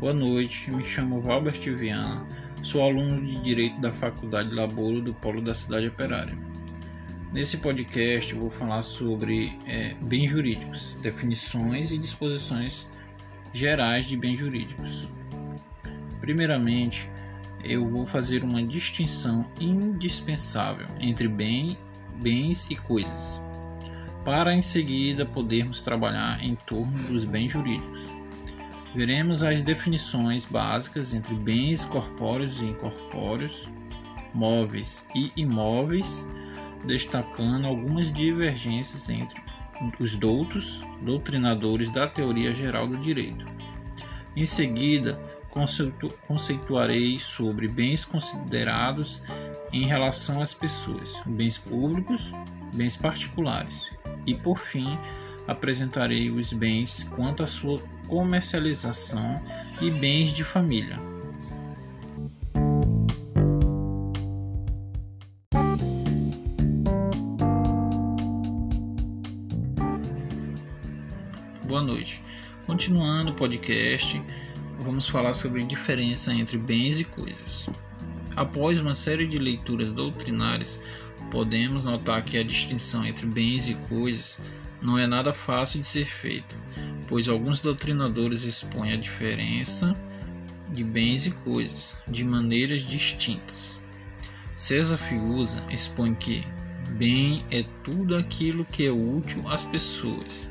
Boa noite, me chamo Valbert Viana, sou aluno de Direito da Faculdade Laboro do Polo da Cidade Operária. Nesse podcast vou falar sobre é, bens jurídicos, definições e disposições gerais de bens jurídicos. Primeiramente, eu vou fazer uma distinção indispensável entre bem, bens e coisas, para em seguida podermos trabalhar em torno dos bens jurídicos. Veremos as definições básicas entre bens corpóreos e incorpóreos, móveis e imóveis, destacando algumas divergências entre os doutos, doutrinadores da teoria geral do direito. Em seguida, conceitu conceituarei sobre bens considerados em relação às pessoas, bens públicos, bens particulares, e por fim apresentarei os bens quanto à sua comercialização e bens de família. Boa noite. Continuando o podcast, vamos falar sobre a diferença entre bens e coisas. Após uma série de leituras doutrinárias, podemos notar que a distinção entre bens e coisas não é nada fácil de ser feita, pois alguns doutrinadores expõem a diferença de bens e coisas de maneiras distintas. César Fiuza expõe que bem é tudo aquilo que é útil às pessoas.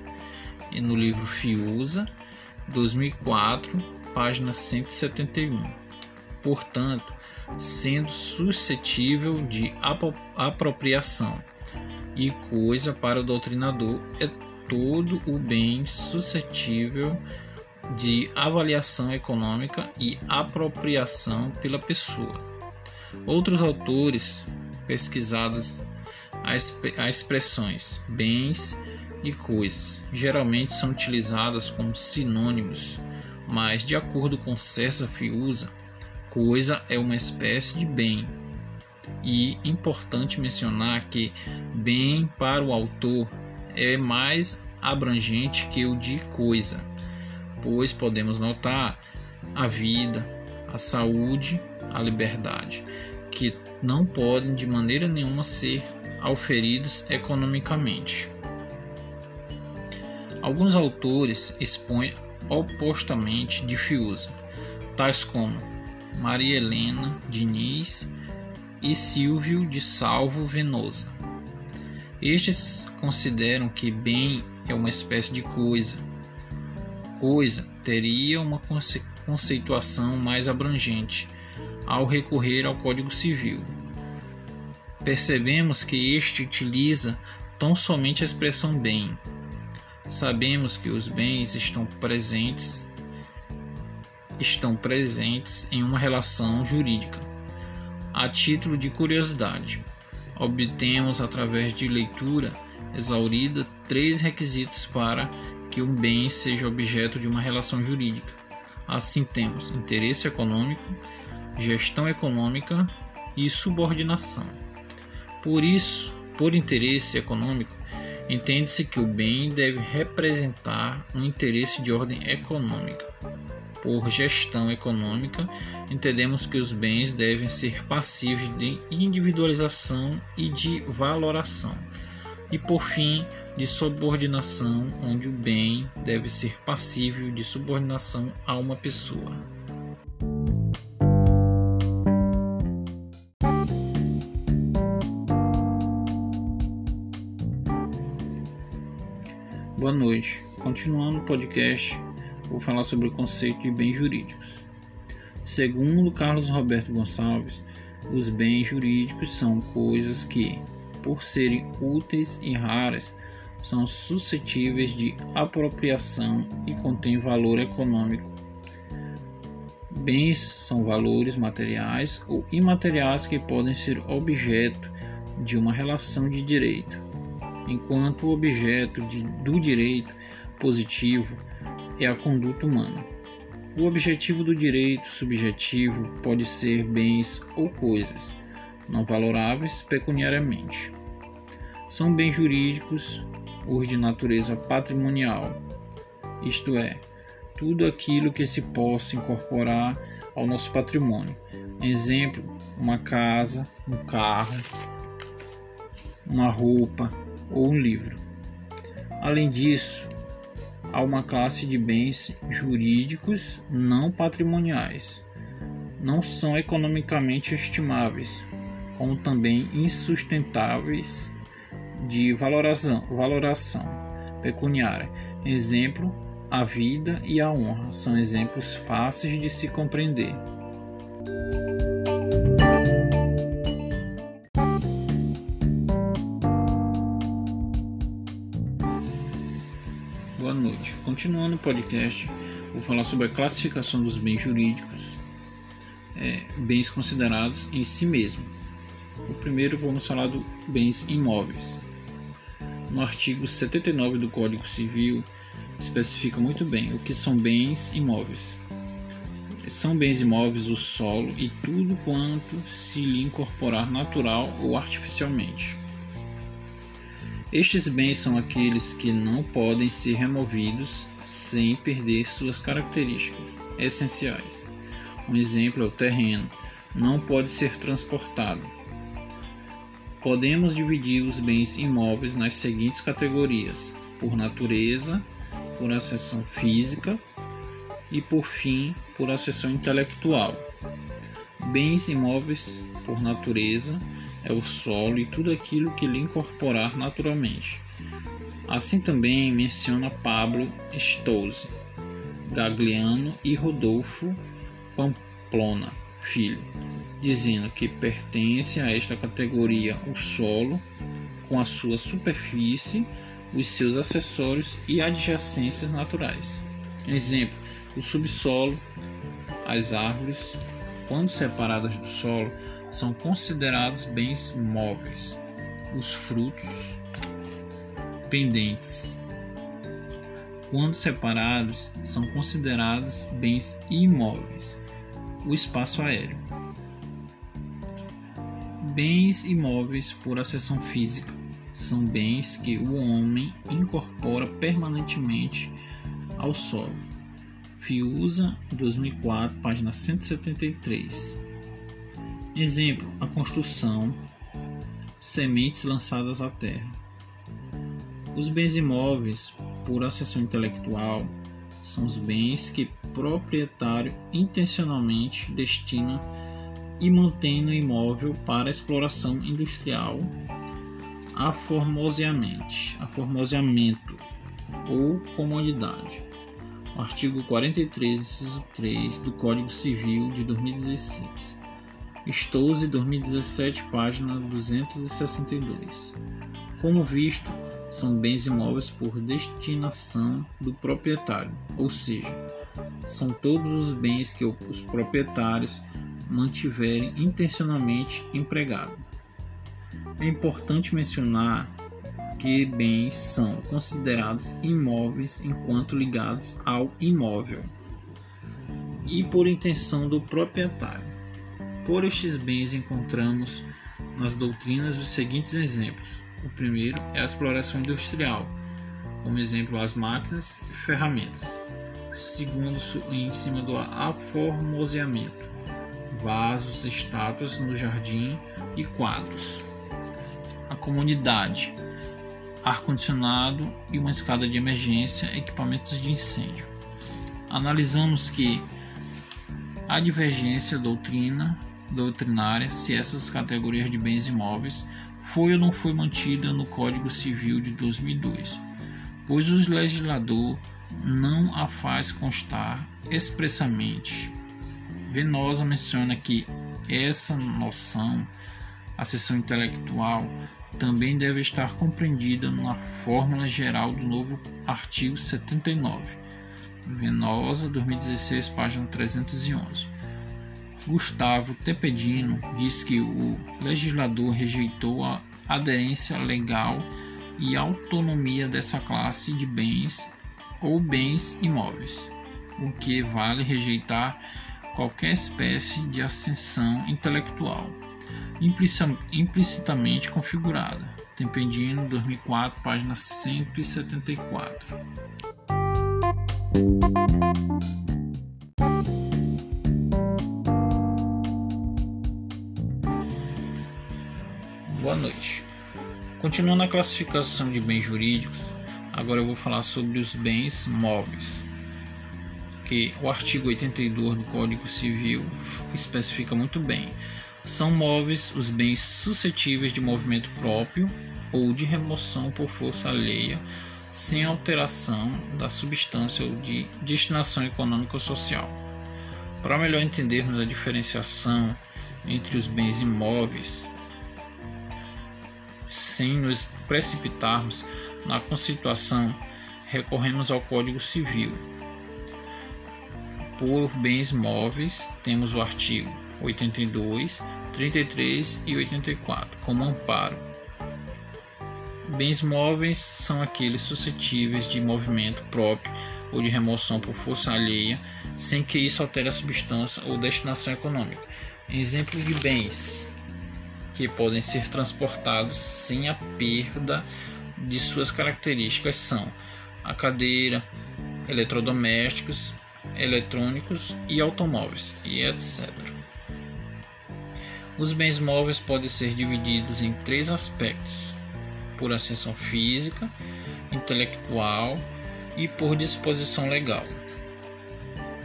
E no livro Fiuza, 2004, página 171. Portanto, sendo suscetível de apropriação e coisa para o doutrinador é todo o bem suscetível de avaliação econômica e apropriação pela pessoa. Outros autores pesquisados as expressões bens e coisas geralmente são utilizadas como sinônimos mas de acordo com César Fiuza, coisa é uma espécie de bem. E importante mencionar que bem para o autor é mais abrangente que o de coisa, pois podemos notar a vida, a saúde, a liberdade, que não podem de maneira nenhuma ser auferidos economicamente. Alguns autores expõem opostamente de Fiuza, tais como Maria Helena Diniz e Silvio de Salvo Venosa. Estes consideram que bem é uma espécie de coisa. Coisa teria uma conce conceituação mais abrangente ao recorrer ao Código Civil. Percebemos que este utiliza tão somente a expressão bem, Sabemos que os bens estão presentes estão presentes em uma relação jurídica. A título de curiosidade, obtemos através de leitura exaurida três requisitos para que um bem seja objeto de uma relação jurídica. Assim temos interesse econômico, gestão econômica e subordinação. Por isso, por interesse econômico, Entende-se que o bem deve representar um interesse de ordem econômica. Por gestão econômica, entendemos que os bens devem ser passíveis de individualização e de valoração. E por fim, de subordinação, onde o bem deve ser passível de subordinação a uma pessoa. Boa noite. Continuando o podcast, vou falar sobre o conceito de bens jurídicos. Segundo Carlos Roberto Gonçalves, os bens jurídicos são coisas que, por serem úteis e raras, são suscetíveis de apropriação e contêm valor econômico. Bens são valores materiais ou imateriais que podem ser objeto de uma relação de direito enquanto o objeto de, do direito positivo é a conduta humana. O objetivo do direito subjetivo pode ser bens ou coisas não valoráveis pecuniariamente. São bens jurídicos os de natureza patrimonial, isto é, tudo aquilo que se possa incorporar ao nosso patrimônio. Exemplo, uma casa, um carro, uma roupa ou um livro. Além disso, há uma classe de bens jurídicos não patrimoniais. Não são economicamente estimáveis, como também insustentáveis de valoração, valoração pecuniária. Exemplo, a vida e a honra são exemplos fáceis de se compreender. Continuando o podcast, vou falar sobre a classificação dos bens jurídicos, é, bens considerados em si mesmo. O primeiro vamos falar dos bens imóveis. No artigo 79 do Código Civil, especifica muito bem o que são bens imóveis. São bens imóveis o solo e tudo quanto se lhe incorporar natural ou artificialmente. Estes bens são aqueles que não podem ser removidos sem perder suas características essenciais. Um exemplo é o terreno, não pode ser transportado. Podemos dividir os bens imóveis nas seguintes categorias: por natureza, por acessão física e, por fim, por acessão intelectual. Bens imóveis, por natureza, é o solo e tudo aquilo que lhe incorporar naturalmente. Assim também menciona Pablo Stolze, Gagliano e Rodolfo Pamplona, filho, dizendo que pertence a esta categoria o solo com a sua superfície os seus acessórios e adjacências naturais. Exemplo: o subsolo, as árvores, quando separadas do solo, são considerados bens móveis. Os frutos pendentes, quando separados, são considerados bens imóveis. O espaço aéreo. Bens imóveis por acessão física são bens que o homem incorpora permanentemente ao solo. Fiuza, 2004, página 173. Exemplo: a construção, sementes lançadas à terra. Os bens imóveis, por acessão intelectual, são os bens que o proprietário intencionalmente destina e mantém no imóvel para exploração industrial aformoseamente, aformoseamento ou comodidade. Artigo 43, inciso 3 do Código Civil de 2016. Stouze 2017, página 262. Como visto, são bens imóveis por destinação do proprietário, ou seja, são todos os bens que os proprietários mantiverem intencionalmente empregado. É importante mencionar que bens são considerados imóveis enquanto ligados ao imóvel e por intenção do proprietário. Por estes bens encontramos nas doutrinas os seguintes exemplos. O primeiro é a exploração industrial, como exemplo as máquinas e ferramentas. Segundo, em cima do aformoseamento, vasos, estátuas no jardim e quadros a comunidade, ar-condicionado e uma escada de emergência, equipamentos de incêndio. Analisamos que a divergência doutrina doutrinária se essas categorias de bens imóveis foi ou não foi mantida no Código Civil de 2002, pois o legislador não a faz constar expressamente. Venosa menciona que essa noção, a seção intelectual, também deve estar compreendida na fórmula geral do novo artigo 79. Venosa, 2016, página 311. Gustavo Tepedino diz que o legislador rejeitou a aderência legal e autonomia dessa classe de bens ou bens imóveis, o que vale rejeitar qualquer espécie de ascensão intelectual implicitamente configurada. Tempedino, 2004, página 174. Boa noite. Continuando a classificação de bens jurídicos, agora eu vou falar sobre os bens móveis. Que o artigo 82 do Código Civil especifica muito bem. São móveis os bens suscetíveis de movimento próprio ou de remoção por força alheia, sem alteração da substância ou de destinação econômica ou social. Para melhor entendermos a diferenciação entre os bens imóveis sem nos precipitarmos na constituição, recorremos ao Código Civil. Por bens móveis, temos o artigo 82, 33 e 84 como amparo. Bens móveis são aqueles suscetíveis de movimento próprio ou de remoção por força alheia, sem que isso altere a substância ou destinação econômica. Exemplo de bens que podem ser transportados sem a perda de suas características são a cadeira, eletrodomésticos, eletrônicos e automóveis, e etc. Os bens móveis podem ser divididos em três aspectos: por acessão física, intelectual e por disposição legal.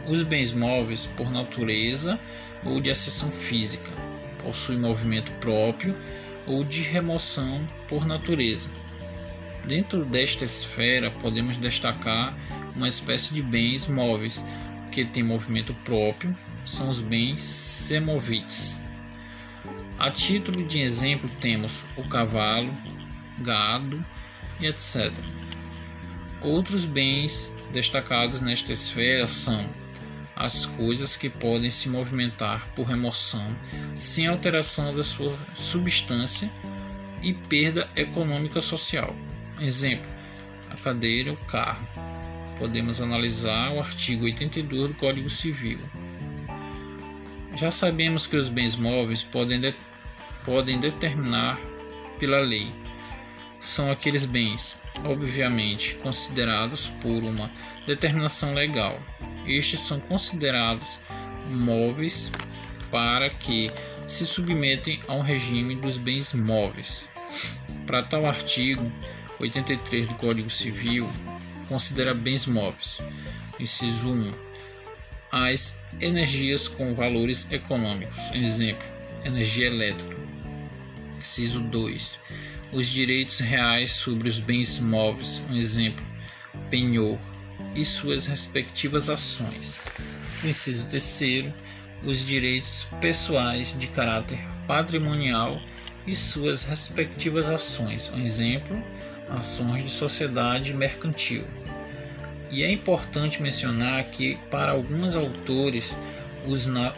Os bens móveis, por natureza ou de acessão física, possui movimento próprio ou de remoção por natureza. Dentro desta esfera, podemos destacar uma espécie de bens móveis que têm movimento próprio, são os bens semovites. A título de exemplo, temos o cavalo, gado e etc. Outros bens destacados nesta esfera são as coisas que podem se movimentar por remoção sem alteração da sua substância e perda econômica social. Exemplo: a cadeira, o carro. Podemos analisar o artigo 82 do Código Civil. Já sabemos que os bens móveis podem, de, podem determinar pela lei. São aqueles bens, obviamente, considerados por uma determinação legal estes são considerados móveis para que se submetem ao regime dos bens móveis. Para tal artigo 83 do Código Civil, considera bens móveis. Inciso 1. As energias com valores econômicos. Exemplo: energia elétrica. Inciso 2. Os direitos reais sobre os bens móveis. Um exemplo: penhor e suas respectivas ações. Inciso terceiro, os direitos pessoais de caráter patrimonial e suas respectivas ações. Um exemplo, ações de sociedade mercantil. E é importante mencionar que, para alguns autores, os, na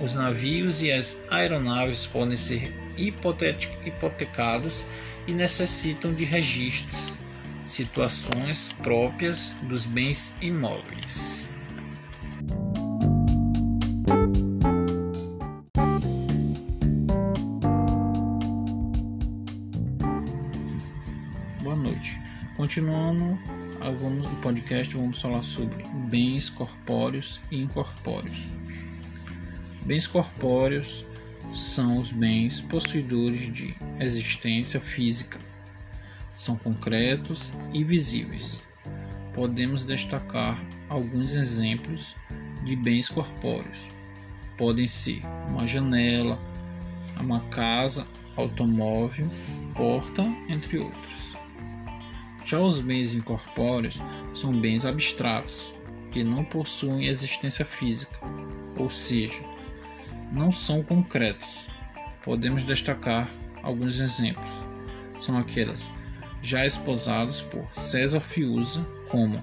os navios e as aeronaves podem ser hipotecados e necessitam de registros situações próprias dos bens imóveis. Boa noite. Continuando vamos no podcast, vamos falar sobre bens corpóreos e incorpóreos. Bens corpóreos são os bens possuidores de existência física são concretos e visíveis. Podemos destacar alguns exemplos de bens corpóreos. Podem ser uma janela, uma casa, automóvel, porta, entre outros. Já os bens incorpóreos são bens abstratos, que não possuem existência física, ou seja, não são concretos. Podemos destacar alguns exemplos. São aquelas já esposados por César Fiuza, como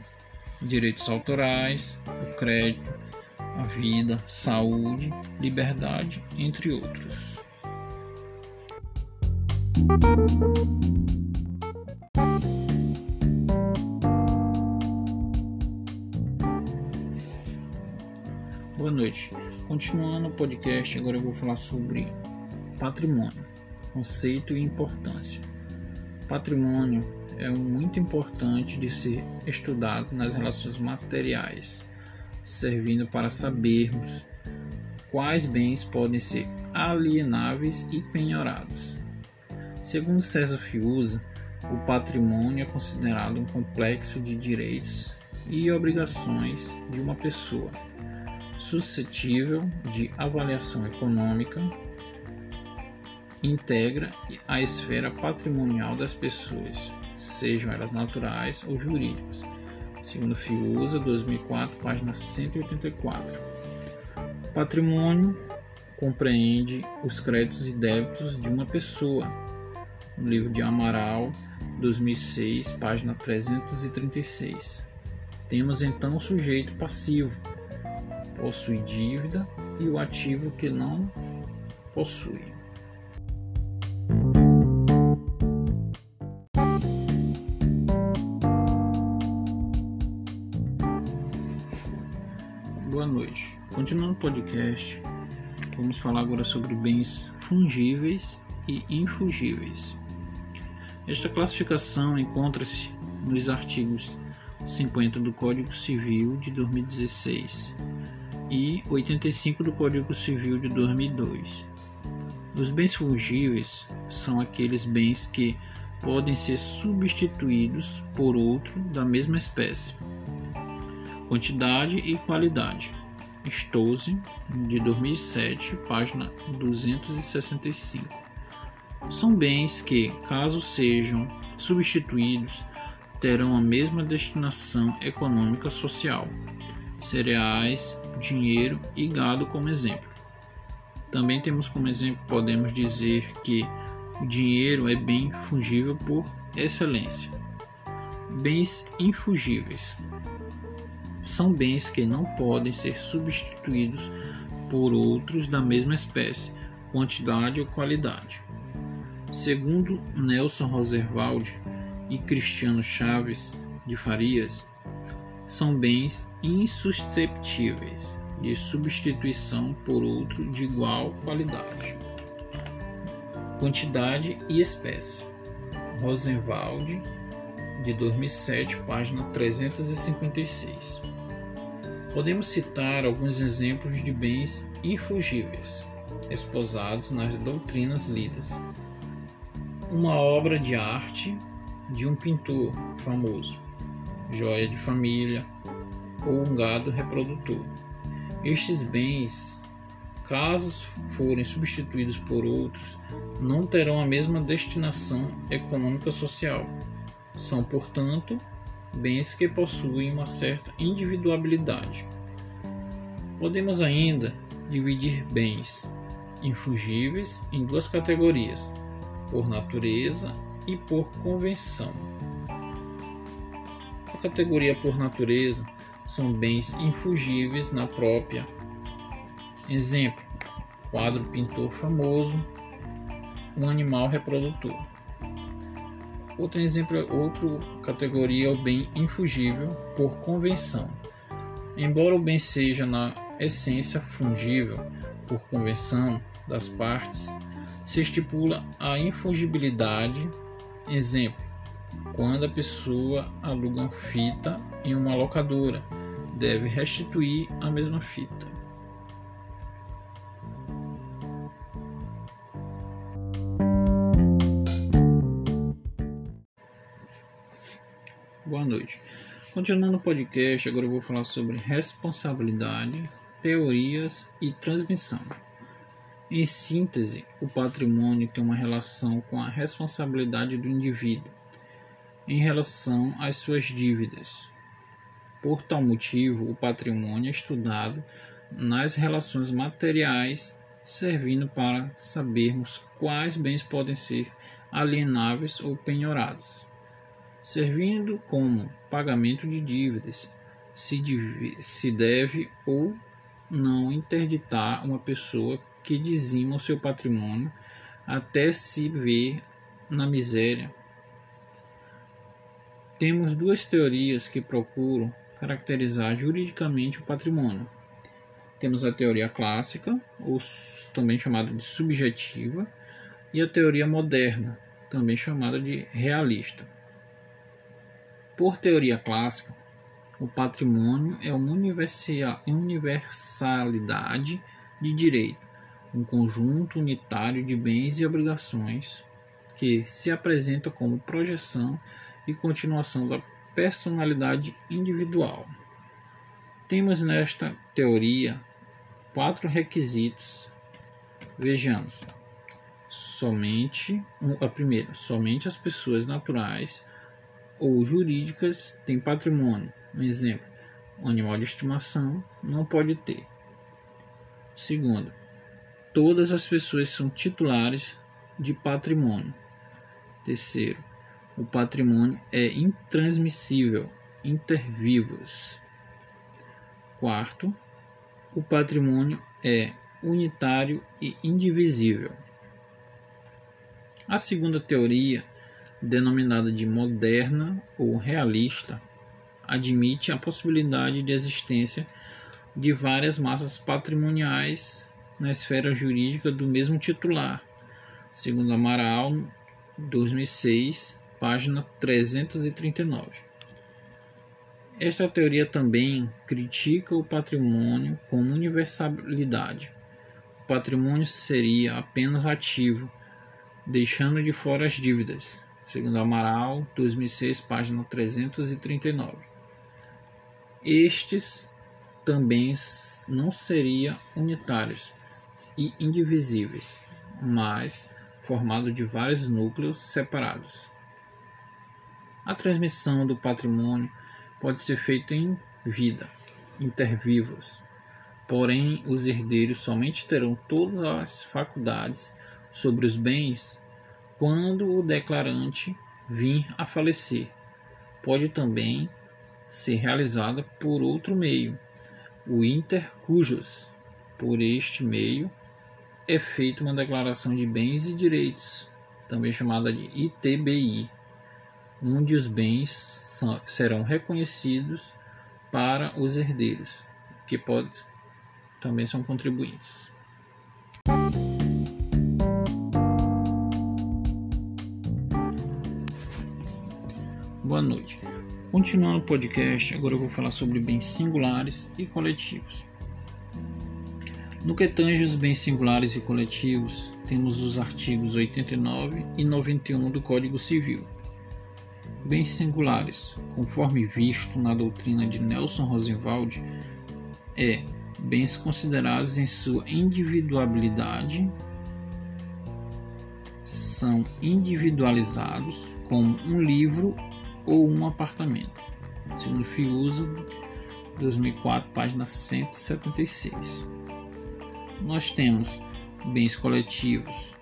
direitos autorais, o crédito, a vida, saúde, liberdade, entre outros. Boa noite. Continuando o podcast, agora eu vou falar sobre patrimônio, conceito e importância. Patrimônio é muito importante de ser estudado nas relações materiais, servindo para sabermos quais bens podem ser alienáveis e penhorados. Segundo César Fiuza, o patrimônio é considerado um complexo de direitos e obrigações de uma pessoa, suscetível de avaliação econômica, integra a esfera patrimonial das pessoas, sejam elas naturais ou jurídicas. Segundo Fiuza, 2004, página 184. Patrimônio compreende os créditos e débitos de uma pessoa. No livro de Amaral, 2006, página 336. Temos então o sujeito passivo, possui dívida, e o ativo que não possui. Podcast, vamos falar agora sobre bens fungíveis e infungíveis. Esta classificação encontra-se nos artigos 50 do Código Civil de 2016 e 85 do Código Civil de 2002. Os bens fungíveis são aqueles bens que podem ser substituídos por outro da mesma espécie. Quantidade e qualidade. Stose, de 2007, página 265 são bens que, caso sejam substituídos, terão a mesma destinação econômica social: cereais, dinheiro e gado como exemplo. Também temos como exemplo, podemos dizer que o dinheiro é bem fungível por excelência. Bens infugíveis são bens que não podem ser substituídos por outros da mesma espécie, quantidade ou qualidade. Segundo Nelson Roosevelt e Cristiano Chaves de Farias, são bens insusceptíveis de substituição por outro de igual qualidade, quantidade e espécie. Rosenwald, de 2007, página 356. Podemos citar alguns exemplos de bens infugíveis, esposados nas doutrinas lidas uma obra de arte de um pintor famoso, joia de família ou um gado reprodutor. Estes bens, caso forem substituídos por outros, não terão a mesma destinação econômica social. São, portanto, bens que possuem uma certa individualidade. Podemos ainda dividir bens infugíveis em duas categorias por natureza e por convenção. A categoria por natureza são bens infugíveis na própria. Exemplo: quadro pintor famoso, um animal reprodutor. Outro exemplo, outra categoria é o bem infugível por convenção. Embora o bem seja na essência fungível por convenção das partes, se estipula a infungibilidade. Exemplo: quando a pessoa aluga uma fita em uma locadora, deve restituir a mesma fita. Continuando o podcast, agora eu vou falar sobre responsabilidade, teorias e transmissão. Em síntese, o patrimônio tem uma relação com a responsabilidade do indivíduo em relação às suas dívidas. Por tal motivo, o patrimônio é estudado nas relações materiais, servindo para sabermos quais bens podem ser alienáveis ou penhorados, servindo como pagamento de dívidas, se deve ou não interditar uma pessoa que dizimam seu patrimônio até se ver na miséria. Temos duas teorias que procuram caracterizar juridicamente o patrimônio. Temos a teoria clássica, ou também chamada de subjetiva, e a teoria moderna, também chamada de realista. Por teoria clássica, o patrimônio é uma universalidade de direito, um conjunto unitário de bens e obrigações que se apresenta como projeção e continuação da personalidade individual. Temos nesta teoria quatro requisitos. Vejamos. Somente a primeira, somente as pessoas naturais ou jurídicas têm patrimônio. Um exemplo, um animal de estimação não pode ter. Segundo, todas as pessoas são titulares de patrimônio. Terceiro, o patrimônio é intransmissível, inter vivos. Quarto, o patrimônio é unitário e indivisível. A segunda teoria denominada de moderna ou realista, admite a possibilidade de existência de várias massas patrimoniais na esfera jurídica do mesmo titular, segundo Amaral, 2006, página 339. Esta teoria também critica o patrimônio como universalidade. O patrimônio seria apenas ativo, deixando de fora as dívidas, segundo Amaral, 2006, página 339. Estes também não seriam unitários e indivisíveis, mas formado de vários núcleos separados. A transmissão do patrimônio pode ser feita em vida, intervivos, porém os herdeiros somente terão todas as faculdades sobre os bens quando o declarante vir a falecer. Pode também ser realizada por outro meio, o intercujos. Por este meio é feita uma declaração de bens e direitos, também chamada de ITBI, onde os bens são, serão reconhecidos para os herdeiros, que pode, também são contribuintes. Boa noite. Continuando o podcast, agora eu vou falar sobre bens singulares e coletivos. No que tange os bens singulares e coletivos, temos os artigos 89 e 91 do Código Civil. Bens singulares, conforme visto na doutrina de Nelson Rosenwald, é bens considerados em sua individualidade, são individualizados como um livro ou um apartamento. Segundo Fiuza, 2004, página 176. Nós temos bens coletivos.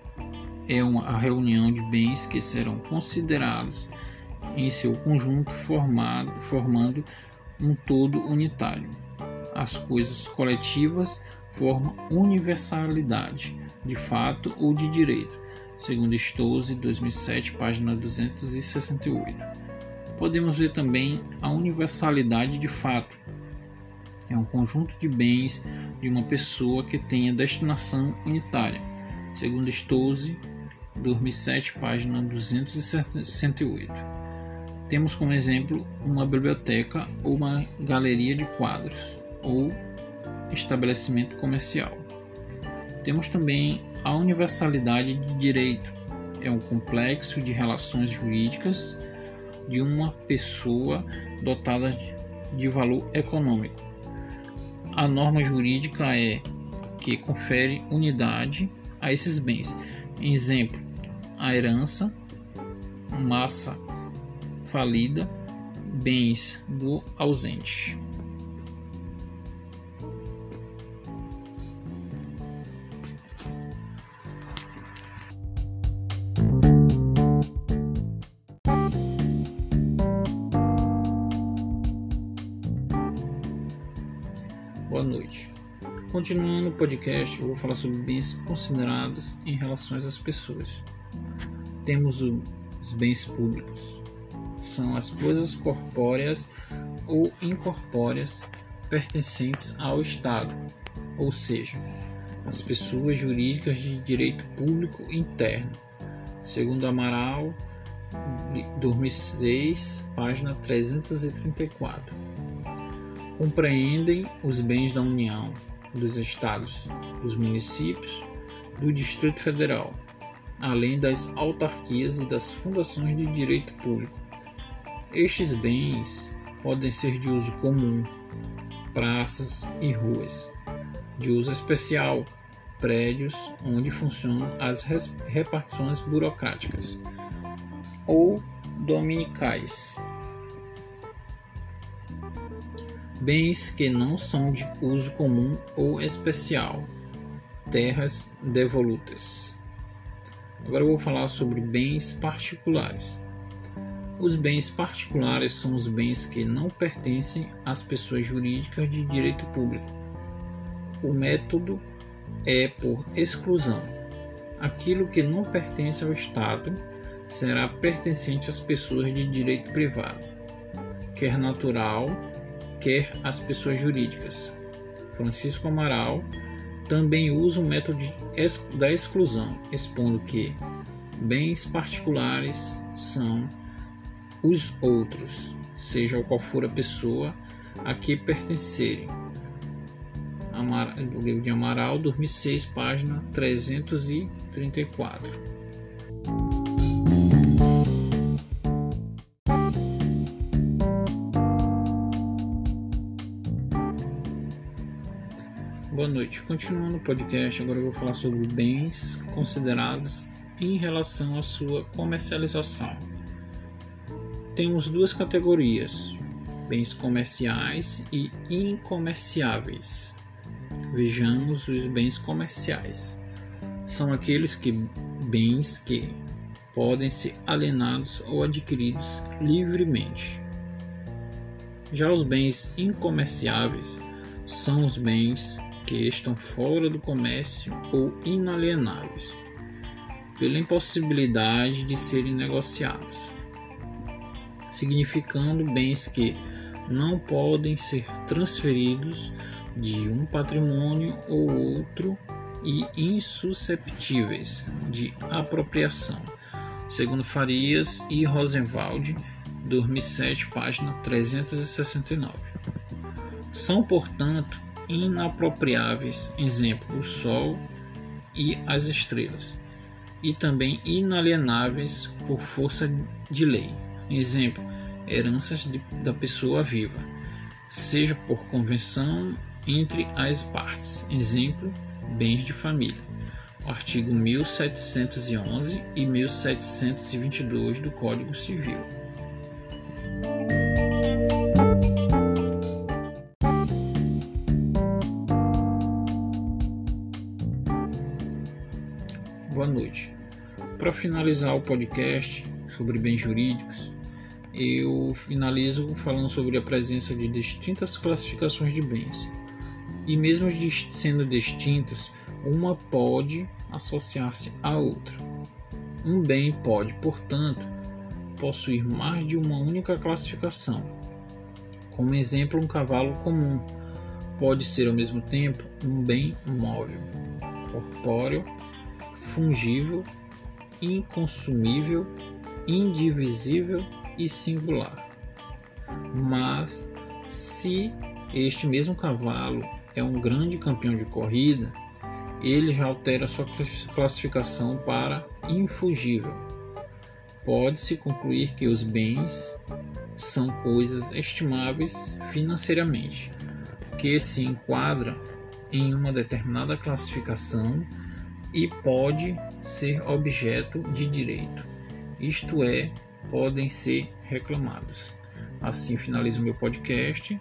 É uma, a reunião de bens que serão considerados em seu conjunto formado, formando um todo unitário. As coisas coletivas formam universalidade, de fato ou de direito, segundo Stolze, 2007, página 268 podemos ver também a universalidade de fato. É um conjunto de bens de uma pessoa que tenha destinação unitária, segundo Stolze, 2007, página 268. Temos como exemplo uma biblioteca ou uma galeria de quadros ou estabelecimento comercial. Temos também a universalidade de direito. É um complexo de relações jurídicas de uma pessoa dotada de valor econômico. A norma jurídica é que confere unidade a esses bens. Exemplo: a herança, massa falida, bens do ausente. Continuando o podcast, eu vou falar sobre bens considerados em relação às pessoas. Temos os bens públicos, são as coisas corpóreas ou incorpóreas pertencentes ao Estado, ou seja, as pessoas jurídicas de direito público interno, segundo Amaral, 2006, página 334. Compreendem os bens da União, dos estados, dos municípios, do Distrito Federal, além das autarquias e das fundações de direito público. Estes bens podem ser de uso comum, praças e ruas, de uso especial, prédios onde funcionam as repartições burocráticas, ou dominicais. Bens que não são de uso comum ou especial, terras devolutas. Agora eu vou falar sobre bens particulares. Os bens particulares são os bens que não pertencem às pessoas jurídicas de direito público. O método é por exclusão. Aquilo que não pertence ao Estado será pertencente às pessoas de direito privado, quer natural, quer às pessoas jurídicas. Francisco Amaral também usa o método da exclusão, expondo que bens particulares são os outros, seja qual for a pessoa a que pertencerem. O livro de Amaral, 2006, página 334. Noite. Continuando o podcast, agora eu vou falar sobre bens considerados em relação à sua comercialização. Temos duas categorias: bens comerciais e incomerciáveis. Vejamos os bens comerciais. São aqueles que bens que podem ser alienados ou adquiridos livremente. Já os bens incomerciáveis são os bens que estão fora do comércio ou inalienáveis, pela impossibilidade de serem negociados, significando bens que não podem ser transferidos de um patrimônio ou outro e insusceptíveis de apropriação, segundo Farias e Rosenwald, 2007, página 369. São, portanto, inapropriáveis, exemplo, o Sol e as estrelas, e também inalienáveis por força de lei, exemplo, heranças de, da pessoa viva, seja por convenção entre as partes, exemplo, bens de família. artigo 1711 e 1722 do Código Civil. Finalizar o podcast sobre bens jurídicos, eu finalizo falando sobre a presença de distintas classificações de bens. E mesmo sendo distintas, uma pode associar-se à outra. Um bem pode, portanto, possuir mais de uma única classificação. Como exemplo, um cavalo comum pode ser ao mesmo tempo um bem móvel, corpóreo fungível, inconsumível, indivisível e singular. Mas se este mesmo cavalo é um grande campeão de corrida, ele já altera sua classificação para infugível. Pode-se concluir que os bens são coisas estimáveis financeiramente, que se enquadram em uma determinada classificação e pode ser objeto de direito, isto é, podem ser reclamados. Assim finalizo meu podcast.